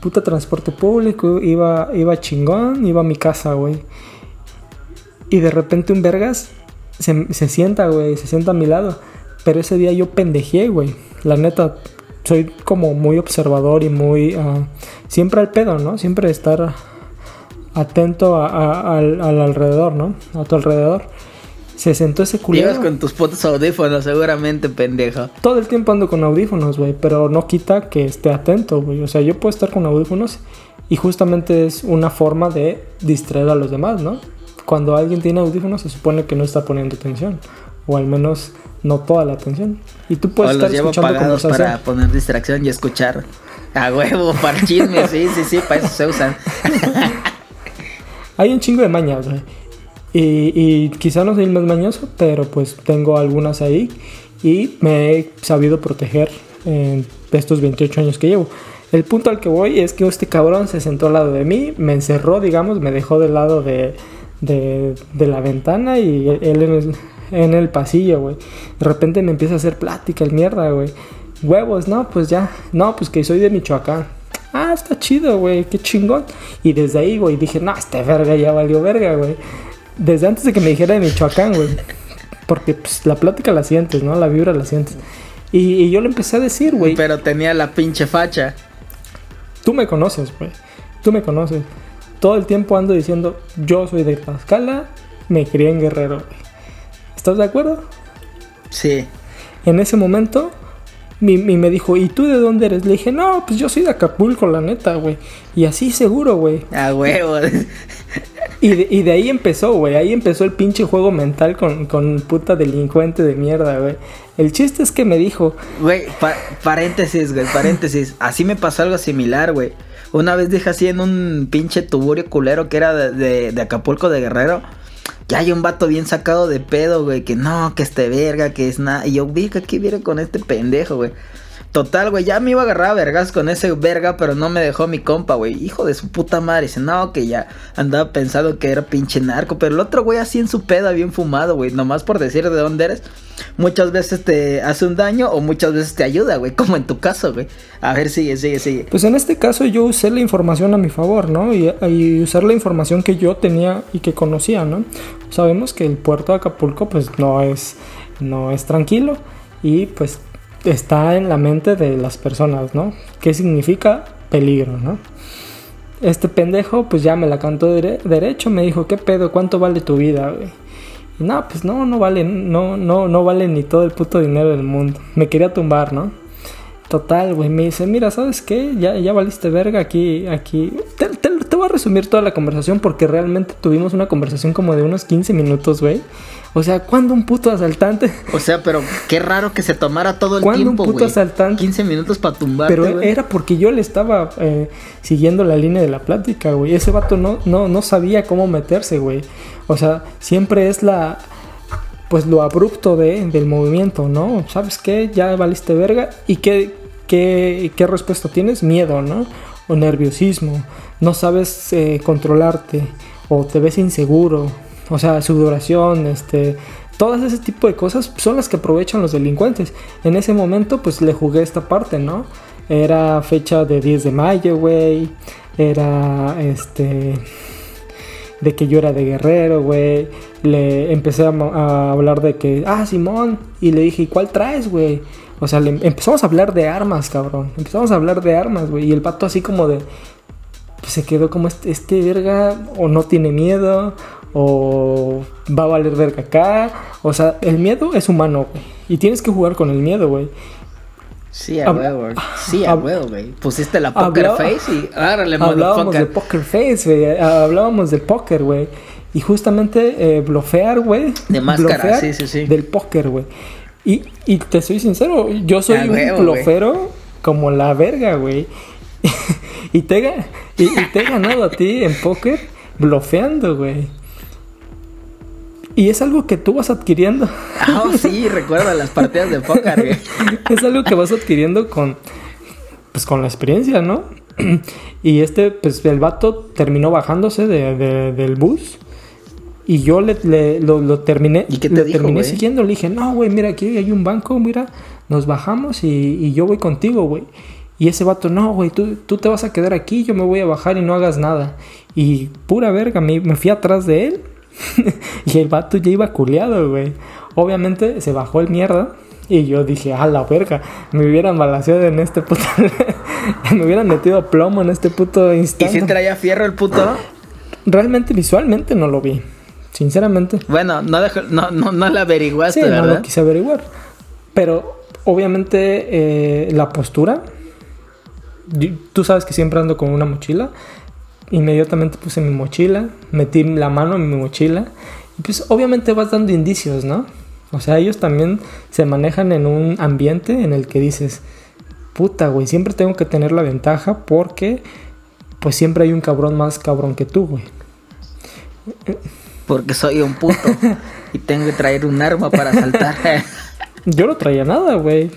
Puta transporte público, iba, iba chingón, iba a mi casa, güey. Y de repente un vergas se, se sienta, güey, se sienta a mi lado. Pero ese día yo pendejé, güey. La neta, soy como muy observador y muy... ah, siempre al pedo, ¿no? Siempre estar atento a- a- al, al alrededor, ¿no? A tu alrededor. Se sentó ese culero. Llevas con tus putos audífonos, seguramente, pendejo. Todo el tiempo ando con audífonos, güey, pero no quita que esté atento, güey. O sea, yo puedo estar con audífonos y justamente es una forma de distraer a los demás, ¿no? Cuando alguien tiene audífonos se supone que no está poniendo atención, o al menos no toda la atención. Y tú puedes o estar los llevo escuchando pagados para poner distracción y escuchar. A huevo, para chismes, sí, sí, sí, para eso se usan. Hay un chingo de mañas, güey. Y, y quizá no soy el más mañoso, pero pues tengo algunas ahí y me he sabido proteger en estos 28 años que llevo. El punto al que voy es que este cabrón se sentó al lado de mí, me encerró, digamos, me dejó del lado de, de, de la ventana y él en el, en el pasillo, güey. De repente me empieza a hacer plática el mierda, güey. Huevos, no, pues ya. No, pues que soy de Michoacán. Ah, está chido, güey, qué chingón. Y desde ahí, güey, dije, no, este verga ya valió verga, güey. Desde antes de que me dijera de Michoacán, güey. Porque pues, la plática la sientes, ¿no? La vibra la sientes. Y, y yo le empecé a decir, güey, Pero tenía la pinche facha. tú me conoces, güey. Tú me conoces. Todo el tiempo ando diciendo, yo soy de Tlaxcala, me crié en Guerrero, güey. ¿Estás de acuerdo? Sí. En ese momento, mi, mi- me dijo, ¿y tú de dónde eres? Le dije, no, pues yo soy de Acapulco, la neta, güey. Y así seguro, güey. A huevo. Y de, y de ahí empezó, güey. Ahí empezó el pinche juego mental con, con puta delincuente de mierda, güey. El chiste es que me dijo, Güey, pa- paréntesis, güey, paréntesis. Así me pasó algo similar, güey. Una vez dije así en un pinche tuburio culero que era de, de- de Acapulco de Guerrero. Que hay un vato bien sacado de pedo, güey. Que no, que este verga, que es nada. Y yo, vi que aquí viene con este pendejo, güey. Total, güey, ya me iba a agarrar vergas con ese verga, pero no me dejó mi compa, güey. Hijo de su puta madre. Dice, no, que ya andaba pensando que era pinche narco. Pero el otro güey así en su peda, bien fumado, güey. Nomás por decir de dónde eres. Muchas veces te hace un daño o muchas veces te ayuda, güey. Como en tu caso, güey. A ver, sigue, sigue, sigue. pues en este caso yo usé la información a mi favor, ¿no? Y, y usar la información que yo tenía y que conocía, ¿no? Sabemos que el puerto de Acapulco, pues no es, no es tranquilo y pues está en la mente de las personas, ¿no? ¿Qué significa peligro, ¿no? Este pendejo, pues ya me la cantó dere- derecho, me dijo, ¿qué pedo? ¿Cuánto vale tu vida, güey? Y no, pues no, no vale, no, no, no vale ni todo el puto dinero del mundo. Me quería tumbar, ¿no? Total, güey, me dice, mira, ¿sabes qué? Ya, ya valiste verga aquí, aquí. Voy a resumir toda la conversación porque realmente tuvimos una conversación como de unos 15 minutos, güey. O sea, ¿cuándo un puto asaltante? O sea, pero qué raro que se tomara todo el ¿Cuándo un tiempo, puto güey. asaltante? 15 minutos para tumbarte, Pero era porque yo le estaba eh, siguiendo la línea de la plática, güey. Ese vato no, no, no sabía cómo meterse, güey. O sea, siempre es la. Pues lo abrupto de, del movimiento, ¿no? ¿Sabes qué? Ya valiste verga. ¿Y qué, qué, qué respuesta tienes? Miedo, ¿no? O nerviosismo, no sabes eh, controlarte o te ves inseguro, o sea, sudoración, este, todas ese tipo de cosas son las que aprovechan los delincuentes. En ese momento pues le jugué esta parte, ¿no? Era fecha de 10 de mayo, güey. Era este de que yo era de guerrero, güey. Le empecé a, hablar de que, ah, Simón. Y le dije, ¿y cuál traes, güey? O sea, le empezamos a hablar de armas, cabrón. Empezamos a hablar de armas, güey. Y el pato así como de, pues se quedó como este, este verga, o no tiene miedo, o va a valer verga acá. O sea, el miedo es humano, güey. Y tienes que jugar con el miedo, güey. Sí, a huevo, sí, a huevo, güey. Pusiste la poker face y ahora le Hablábamos de poker face, güey. Hablábamos del póker, güey. Y justamente eh, blofear, güey. De máscara, sí, sí, sí. Del póker, güey. Y, y te soy sincero, yo soy un blofero como la verga, güey. y, te, y, y te he ganado a ti en póker blofeando, güey. Y es algo que tú vas adquiriendo. Ah, oh, sí, recuerda las partidas de póker, güey. es algo que vas adquiriendo con, pues, con la experiencia, ¿no? y este, pues, el vato terminó bajándose de, del bus. Y yo le, lo, terminé, ¿Y qué te terminé siguiendo. Le dije, no, güey, mira, aquí hay un banco, mira, nos bajamos y, y yo voy contigo, güey. Y ese vato, no, güey, tú, tú, te vas a quedar aquí, yo me voy a bajar y no hagas nada. Y pura verga, me, me fui atrás de él y el vato ya iba culeado, güey. Obviamente se bajó el mierda. Y yo dije, a la verga, me hubieran balaseado en este puto. me hubieran metido plomo en este puto instante. ¿Y si traía fierro el puto? Realmente, visualmente no lo vi. Sinceramente. Bueno, no, no, no, no lo averiguaste, sí, no lo quise averiguar. Pero, obviamente, eh, la postura. Tú sabes que siempre ando con una mochila. Inmediatamente puse mi mochila, metí la mano en mi mochila y pues obviamente vas dando indicios, ¿no? O sea, ellos también se manejan en un ambiente en el que dices, puta, güey, siempre tengo que tener la ventaja porque pues siempre hay un cabrón más cabrón que tú, güey. Porque soy un puto y tengo que traer un arma para saltar. Yo no traía nada, güey.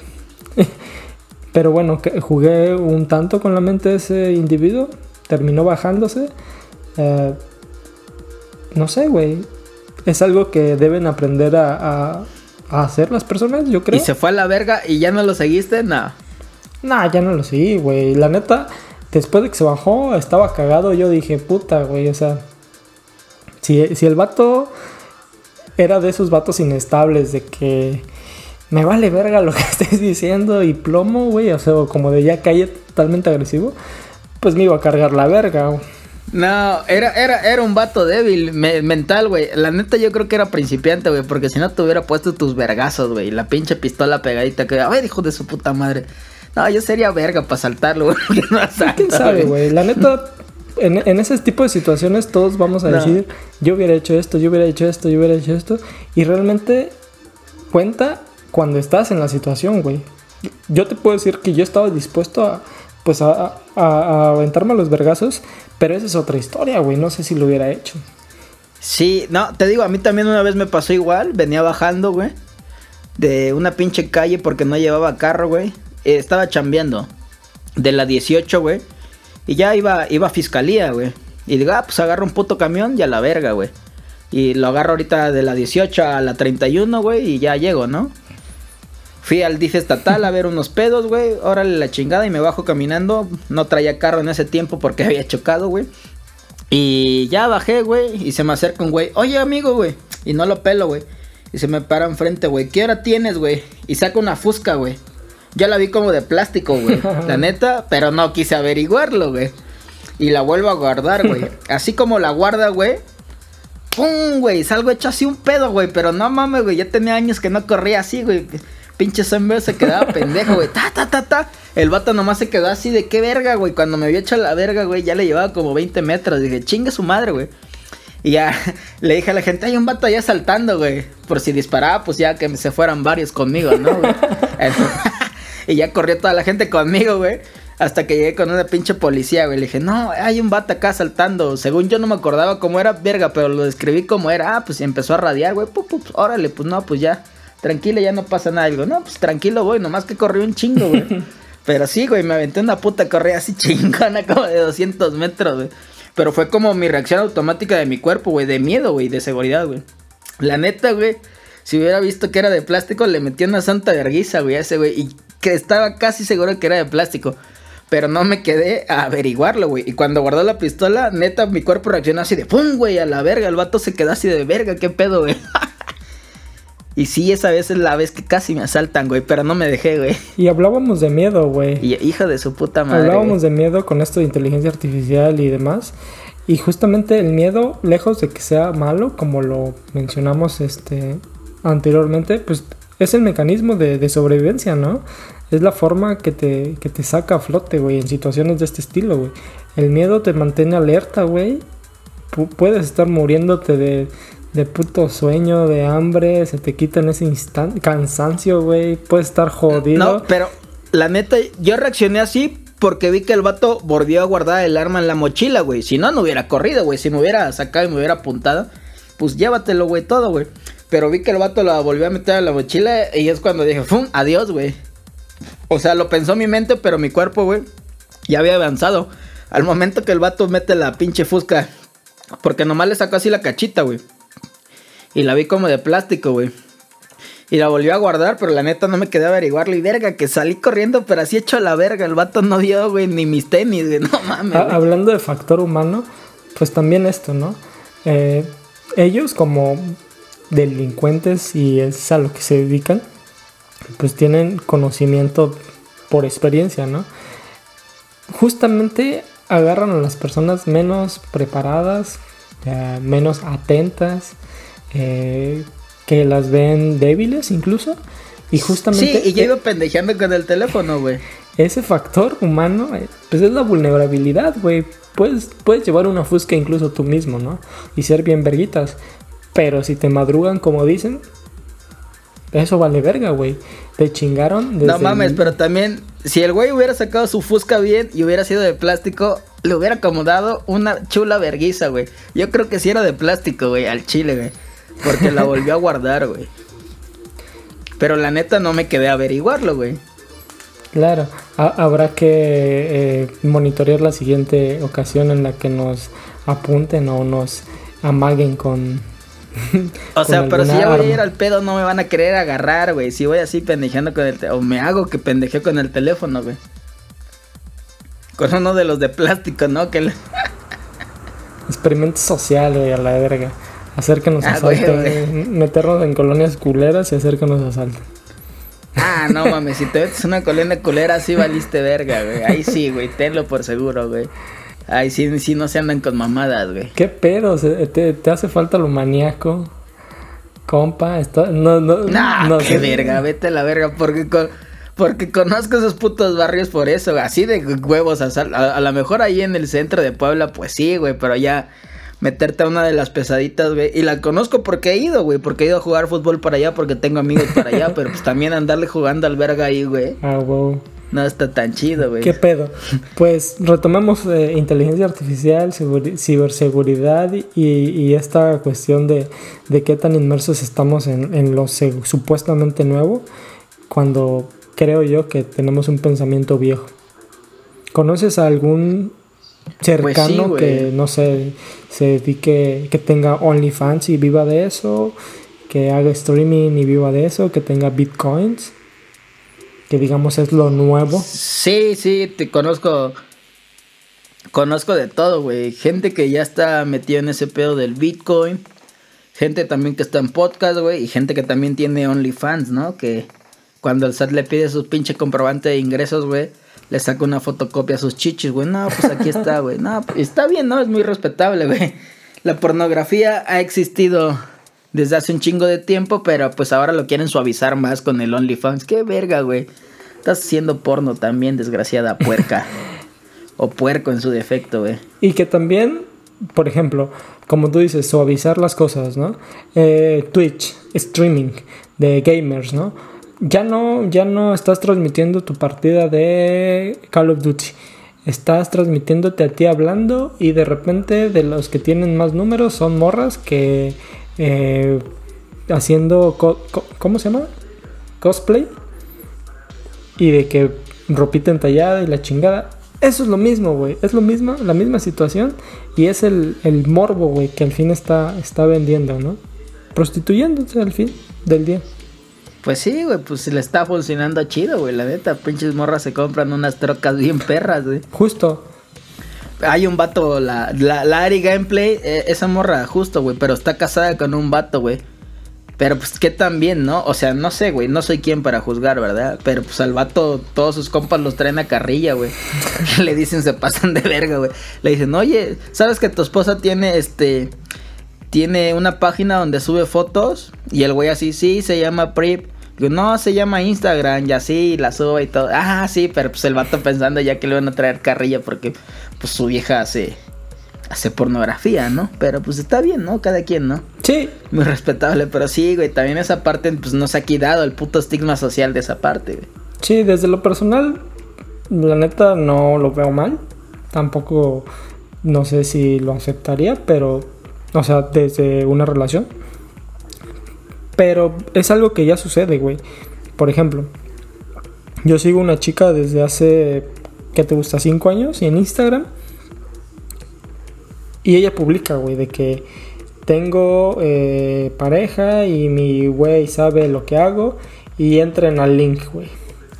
Pero bueno, jugué un tanto con la mente de ese individuo terminó bajándose. Eh, no sé, güey. Es algo que deben aprender a, hacer las personas, yo creo. ¿Y se fue a la verga y ya no lo seguiste? Nah. Nah, ya no lo seguí, güey. La neta, después de que se bajó, estaba cagado. Yo dije, puta, güey. O sea, si, si el vato era de esos vatos inestables, de que me vale verga lo que estés diciendo y plomo, güey. O sea, como de ya calle totalmente agresivo pues me iba a cargar la verga. No, era, era, era un vato débil, mental, güey. La neta yo creo que era principiante, güey, porque si no te hubiera puesto tus vergazos, güey. La pinche pistola pegadita que, ay, hijo de su puta madre. No, yo sería verga para saltarlo, güey. No ¿Quién sabe, güey? La neta, en, ese tipo de situaciones todos vamos a decir, yo hubiera hecho esto, yo hubiera hecho esto, yo hubiera hecho esto. Y realmente cuenta cuando estás en la situación, güey. Yo te puedo decir que yo estaba dispuesto a pues a, a, aventarme a los vergazos, pero esa es otra historia, güey, no sé si lo hubiera hecho. Sí, no, te digo, a mí también una vez me pasó igual, venía bajando, güey, de una pinche calle porque no llevaba carro, güey, eh, estaba chambeando de la 18, güey, y ya iba, iba a fiscalía, güey, y digo, ah, pues agarro un puto camión y a la verga, güey. Y lo agarro ahorita de la 18 a la 31, güey, y ya llego, ¿no? Fui al DIF estatal a ver unos pedos, güey. Órale la chingada y me bajo caminando. No traía carro en ese tiempo porque había chocado, güey. Y ya bajé, güey. Y se me acerca un güey. Oye, amigo, güey. Y no lo pelo, güey. Y se me para enfrente, güey. ¿Qué hora tienes, güey? Y saca una fusca, güey. Yo la vi como de plástico, güey. La neta, pero no quise averiguarlo, güey. Y la vuelvo a guardar, güey. Así como la guarda, güey. ¡Pum, güey! Salgo hecho así un pedo, güey. Pero no mames, güey. Ya tenía años que no corría así, güey. Pinche Sunbear se quedaba pendejo, güey. Ta, ta, ta, ta. El vato nomás se quedó así de qué verga, güey. Cuando me vio hecho la verga, güey, ya le llevaba como 20 metros. Dije, chingue su madre, güey. Y ya le dije a la gente, hay un vato allá saltando, güey. Por si disparaba, pues ya que se fueran varios conmigo, ¿no, güey? y ya corrió toda la gente conmigo, güey. Hasta que llegué con una pinche policía, güey. Le dije, no, hay un vato acá saltando. Según yo no me acordaba cómo era, verga, pero lo describí como era. Ah, pues empezó a radiar, güey. órale, pues no, pues ya tranquila, ya no pasa nada. Digo, no, pues tranquilo, güey, nomás que corrió un chingo, güey. Pero sí, güey, me aventé una puta correa así chingona, como de 200 metros, güey. Pero fue como mi reacción automática de mi cuerpo, güey, de miedo, güey, de seguridad, güey. La neta, güey, si hubiera visto que era de plástico, le metí una santa verguiza, güey, a ese, güey. Y que estaba casi seguro que era de plástico. Pero no me quedé a averiguarlo, güey. Y cuando guardó la pistola, neta, mi cuerpo reaccionó así de ¡pum, güey! A la verga. El vato se quedó así de verga, ¿qué pedo, güey? y sí, esa vez es la vez que casi me asaltan, güey. Pero no me dejé, güey. Y hablábamos de miedo, güey. Y hija de su puta madre. Hablábamos de miedo con esto de inteligencia artificial y demás. Y justamente el miedo, lejos de que sea malo, como lo mencionamos este anteriormente, pues es el mecanismo de, de sobrevivencia, ¿no? Es la forma que te, que te saca a flote, güey, en situaciones de este estilo, güey. El miedo te mantiene alerta, güey. puedes estar muriéndote de, de puto sueño, de hambre, se te quita en ese instante, cansancio, güey. Puedes estar jodido. No, pero la neta, yo reaccioné así porque vi que el vato volvió a guardar el arma en la mochila, güey. Si no, no hubiera corrido, güey. Si me hubiera sacado y me hubiera apuntado, pues llévatelo, güey, todo, güey. Pero vi que el vato la volvió a meter en la mochila y es cuando dije, ¡fum! Adiós, güey. O sea, lo pensó mi mente, pero mi cuerpo, güey, ya había avanzado. Al momento que el vato mete la pinche fusca. Porque nomás le sacó así la cachita, güey. Y la vi como de plástico, güey. Y la volvió a guardar, pero la neta no me quedé a averiguarlo. Y verga, que salí corriendo, pero así hecho la verga. El vato no dio, güey, ni mis tenis, güey. No mames. Hablando de factor humano, pues también esto, ¿no? Eh, ellos como delincuentes y es a lo que se dedican, pues tienen conocimiento por experiencia, ¿no? Justamente agarran a las personas menos preparadas, eh, menos atentas, eh, que las ven débiles incluso. Y justamente... Sí, y yo iba pendejeando con el teléfono, güey. Ese factor humano, eh, pues es la vulnerabilidad, güey. Puedes, puedes llevar una fusca incluso tú mismo, ¿no? Y ser bien verguitas. Pero si te madrugan, como dicen, eso vale verga, güey. Te chingaron. no mames, pero también, si el güey hubiera sacado su fusca bien y hubiera sido de plástico, le hubiera acomodado una chula verguiza, güey. Yo creo que si era de plástico, güey, al chile, güey. Porque la volvió a guardar, güey. Pero la neta no me quedé a averiguarlo, güey. Claro, habrá que eh, monitorear la siguiente ocasión en la que nos apunten o nos amaguen con o sea, pero si yo voy a ir al pedo no me van a querer agarrar, güey. Si voy así pendejeando con el teléfono. O me hago que pendejeo con el teléfono, güey. Con uno de los de plástico, ¿no? Que Experimento social, güey, a la verga. Hacer que nos ah, asalten. Meternos en colonias culeras y hacer que nos asalten. Ah, no mames, si te metes una colonia culera, sí valiste verga, güey. Ahí sí, güey, tenlo por seguro, güey. Ay, sí, sí, no se andan con mamadas, güey. ¿Qué pedo? ¿Te, hace falta lo maníaco? Compa, esto, no, no, no qué verga, vete a la verga, porque, porque conozco esos putos barrios por eso, así de huevos a, a, a lo mejor ahí en el centro de Puebla, pues sí, güey, pero ya meterte a una de las pesaditas, güey, y la conozco porque he ido, güey, porque he ido a jugar fútbol para allá, porque tengo amigos para allá, pero pues también andarle jugando al verga ahí, güey. Ah, wow. No está tan chido, güey. ¿Qué pedo? Pues retomamos eh, inteligencia artificial, ciberseguridad y, esta cuestión de, qué tan inmersos estamos en, lo supuestamente nuevo, cuando creo yo que tenemos un pensamiento viejo. ¿Conoces a algún cercano pues que, no sé, se dedique, que tenga OnlyFans y viva de eso? Que haga streaming y viva de eso, que tenga bitcoins que digamos es lo nuevo. Sí, sí, te conozco. Conozco de todo, güey. Gente que ya está metida en ese pedo del Bitcoin. Gente también que está en podcast, güey. Y gente que también tiene OnlyFans, ¿no? Que cuando el SAT le pide su pinche comprobante de ingresos, güey, le saca una fotocopia a sus chichis, güey. No, pues aquí está, güey. No, pues, está bien, ¿no? Es muy respetable, güey. La pornografía ha existido desde hace un chingo de tiempo, pero pues ahora lo quieren suavizar más con el OnlyFans. Qué verga, güey. Estás haciendo porno también, desgraciada puerca. o puerco en su defecto, güey. Y que también, por ejemplo, como tú dices, suavizar las cosas, ¿no? Eh, Twitch, streaming de gamers, ¿no? Ya no, ya no estás transmitiendo tu partida de Call of Duty. Estás transmitiéndote a ti hablando y de repente de los que tienen más números son morras que eh, haciendo, ¿cómo se llama? Cosplay. Y de que ropita entallada y la chingada. Eso es lo mismo, güey. Es lo mismo, la misma situación. Y es el, el morbo, güey, que al fin está, está vendiendo, ¿no? Prostituyéndose al fin del día. Pues sí, güey, pues le está funcionando chido, güey. La neta, pinches morras se compran unas trocas bien perras, güey. Justo. Hay un vato, la, la, la Ari Gameplay, eh, esa morra, justo, güey, pero está casada con un vato, güey. Pero pues qué tan bien, ¿no? O sea, no sé, güey, no soy quien para juzgar, ¿verdad? Pero pues al vato, todos sus compas los traen a carrilla, güey. Le dicen, se pasan de verga, güey. Le dicen, oye, ¿sabes que tu esposa tiene este... Tiene una página donde sube fotos? Y el güey así, sí, se llama Prip. Digo, no, se llama Instagram y así, la sube y todo. Ah, sí, pero pues el vato pensando ya que le van a traer carrilla porque pues su vieja hace hace pornografía, ¿no? Pero pues está bien, ¿no? Cada quien, ¿no? Sí. Muy respetable, pero sí, güey, también esa parte pues no se ha quitado el puto estigma social de esa parte, güey. Sí, desde lo personal, la neta no lo veo mal. Tampoco no sé si lo aceptaría, pero o sea, desde una relación. Pero es algo que ya sucede, güey. Por ejemplo, yo sigo una chica desde hace, ¿qué te gusta? Cinco años y en Instagram. Y ella publica, güey, de que tengo eh, pareja y mi güey sabe lo que hago y entren al link, güey.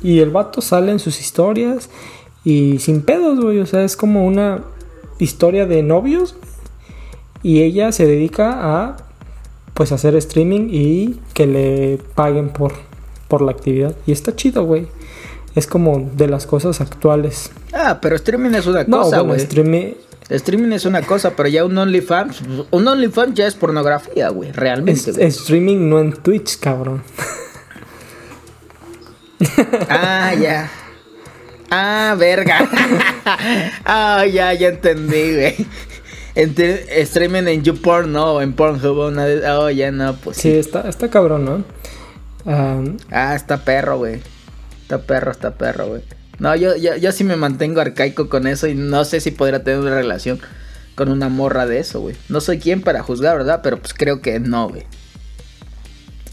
Y el vato sale en sus historias y sin pedos, güey. O sea, es como una historia de novios. Y ella se dedica a pues hacer streaming y que le paguen por, por la actividad. Y está chido, güey. Es como de las cosas actuales. Ah, pero streaming es una No, cosa, bueno, güey. streaming... Streaming es una cosa, pero ya un OnlyFans, un OnlyFans ya es pornografía, güey, realmente, güey. streaming no en Twitch, cabrón. Ah, ya. Ah, verga. ah, ya, ya entendí, güey. Ente- streaming en YouPorn, no, en Pornhub, una de- oh, ya no, pues Sí, sí. está, está cabrón, ¿no? Ah, Ah, está perro, güey. Está perro, está perro, güey. No, yo, yo, yo sí me mantengo arcaico con eso y no sé si podría tener una relación con una morra de eso, güey. No soy quien para juzgar, ¿verdad? Pero pues creo que no, güey.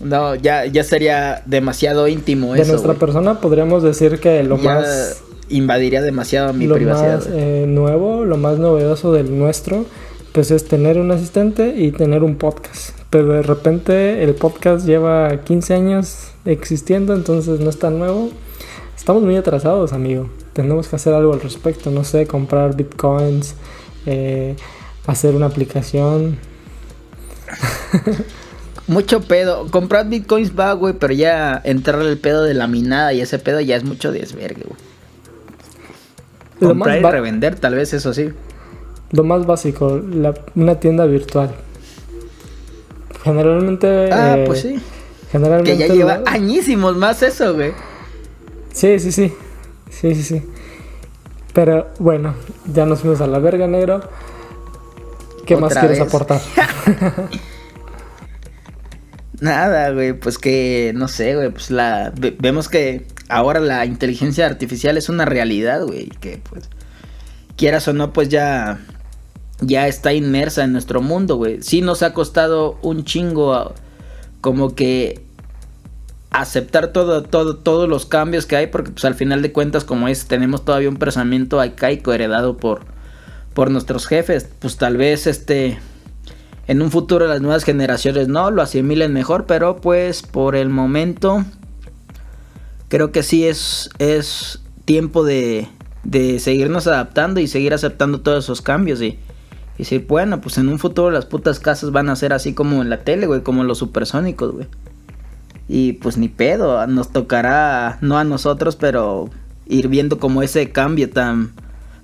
No, ya, ya sería demasiado íntimo de eso, nuestra güey. persona podríamos decir que lo Ya más invadiría demasiado mi lo privacidad. más güey. eh, nuevo, lo más novedoso del nuestro, pues es tener un asistente y tener un podcast. Pero de repente el podcast lleva 15 años existiendo, entonces no es tan nuevo. Estamos muy atrasados, amigo. Tenemos que hacer algo al respecto. No sé, comprar bitcoins, eh, hacer una aplicación. Mucho pedo. Comprar bitcoins va, güey, pero ya entrarle el pedo de la minada y ese pedo ya es mucho desvergue, güey. Comprar y revender, tal vez eso sí. lo más básico, la- una tienda virtual. Generalmente. Ah, eh, pues sí. Generalmente. Que ya lleva añísimos más eso, güey. Sí, sí, sí. Sí, sí, sí. Pero bueno, ya nos fuimos a la verga, negro. ¿Qué más quieres vez. aportar? Nada, güey, pues que, no sé, güey, pues la... ve- vemos que ahora la inteligencia artificial es una realidad, güey, que pues, quieras o no, pues ya, ya está inmersa en nuestro mundo, güey. Sí nos ha costado un chingo a- como que aceptar todo, todo, todos los cambios que hay, porque pues al final de cuentas, como es, tenemos todavía un pensamiento arcaico heredado por, por nuestros jefes, pues tal vez este en un futuro las nuevas generaciones no lo asimilen mejor, pero pues por el momento creo que sí es, es tiempo de, de seguirnos adaptando y seguir aceptando todos esos cambios y, y decir, bueno, pues en un futuro las putas casas van a ser así como en la tele, güey, como los supersónicos, güey. Y pues ni pedo, nos tocará, no a nosotros, pero ir viendo como ese cambio tan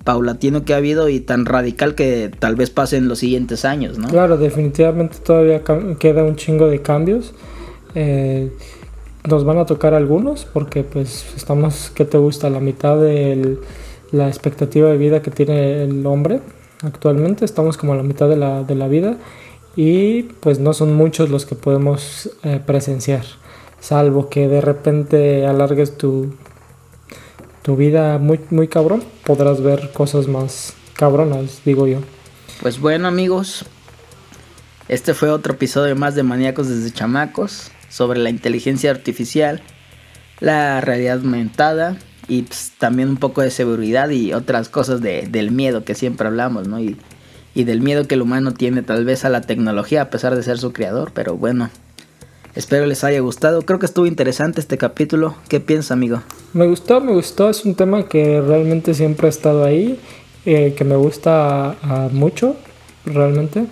paulatino que ha habido y tan radical que tal vez pase en los siguientes años, ¿no? Claro, definitivamente todavía queda un chingo de cambios. Eh, nos van a tocar algunos porque pues estamos, ¿qué te gusta? La mitad de la expectativa de vida que tiene el hombre actualmente. Estamos como a la mitad de la, de la vida y pues no son muchos los que podemos eh, presenciar. Salvo que de repente alargues tu, tu vida muy, muy cabrón, podrás ver cosas más cabronas, digo yo. Pues bueno amigos, este fue otro episodio más de Maníacos desde Chamacos sobre la inteligencia artificial, la realidad aumentada y pues, también un poco de seguridad y otras cosas de, del miedo que siempre hablamos, ¿no? Y, y del miedo que el humano tiene tal vez a la tecnología a pesar de ser su creador, pero bueno. Espero les haya gustado. Creo que estuvo interesante este capítulo. ¿Qué piensa, amigo? Me gustó, me gustó. Es un tema que realmente siempre ha estado ahí, eh, que me gusta a- a mucho, realmente.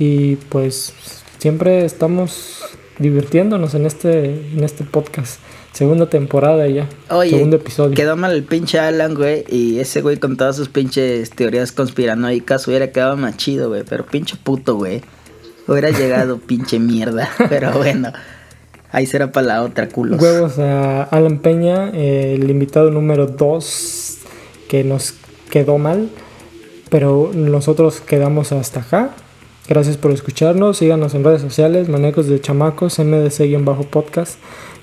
Y pues siempre estamos divirtiéndonos en este, en este podcast. Segunda temporada ya. Oye, segundo episodio. quedó mal el pinche Alan, güey. Y ese güey con todas sus pinches teorías conspiranoicas hubiera quedado más chido, güey. Pero pinche puto, güey. Hubiera llegado pinche mierda. Pero bueno, ahí será para la otra, culos. Huevos a Alan Peña, eh, el invitado número 2 que nos quedó mal, pero nosotros quedamos hasta acá. Gracias por escucharnos, síganos en redes sociales, Manecos de Chamacos, MDC-podcast,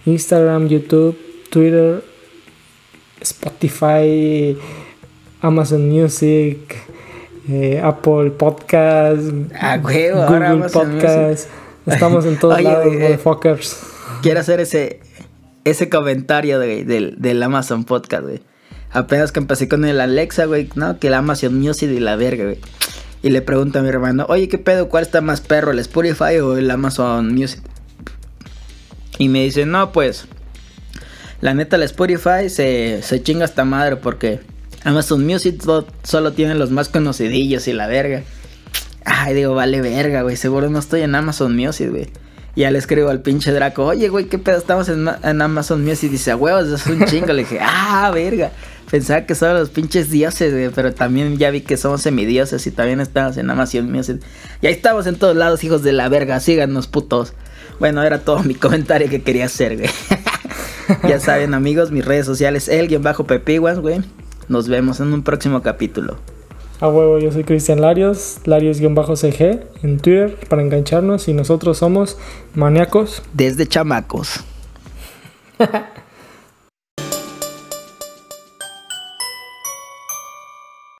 Instagram, YouTube, Twitter, Spotify, Amazon Music, eh, Apple Podcast, Ah, huevo, Google ahora Podcast. Estamos en todos Oye, lados, eh, motherfuckers. Quiero hacer ese, ese comentario güey, del, del Amazon Podcast, güey. Apenas que empecé con el Alexa, güey, ¿no? Que el Amazon Music y la verga, güey. Y le pregunto a mi hermano, oye, ¿qué pedo? ¿Cuál está más perro, el Spotify o el Amazon Music? Y me dice, no, pues, la neta, el Spotify se, se chinga hasta madre porque Amazon Music so- solo tiene los más conocidillos y la verga. Ay, digo, vale verga, güey. Seguro no estoy en Amazon Music, güey. Ya le escribo al pinche Draco, oye, güey, ¿qué pedo? Estamos en, ma- en Amazon Music. Dice, a huevos, es un chingo. le dije, ah, verga. Pensaba que son los pinches dioses, güey. Pero también ya vi que somos semidioses y también estamos en Amazon Music. Y ahí estamos en todos lados, hijos de la verga. Síganos, putos. Bueno, era todo mi comentario que quería hacer, güey. ya saben, amigos, mis redes sociales, el-pepiguas, güey. Nos vemos en un próximo capítulo. A huevo, yo soy Cristian Larios, Larios-CG en Twitter para engancharnos y nosotros somos maníacos. Desde chamacos.